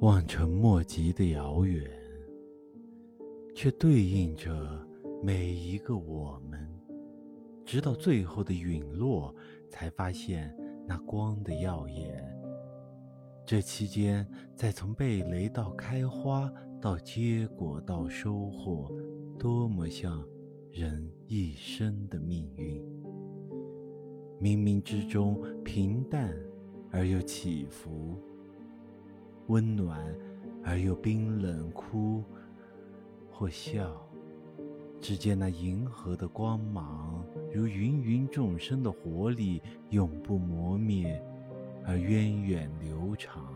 望尘莫及的遥远，却对应着每一个我们。直到最后的陨落，才发现那光的耀眼。这期间，再从被雷到开花，到结果，到收获，多么像人一生的命运。冥冥之中，平淡而又起伏，温暖而又冰冷，哭或笑。只见那银河的光芒，如芸芸众生的活力，永不磨灭，而源远流长。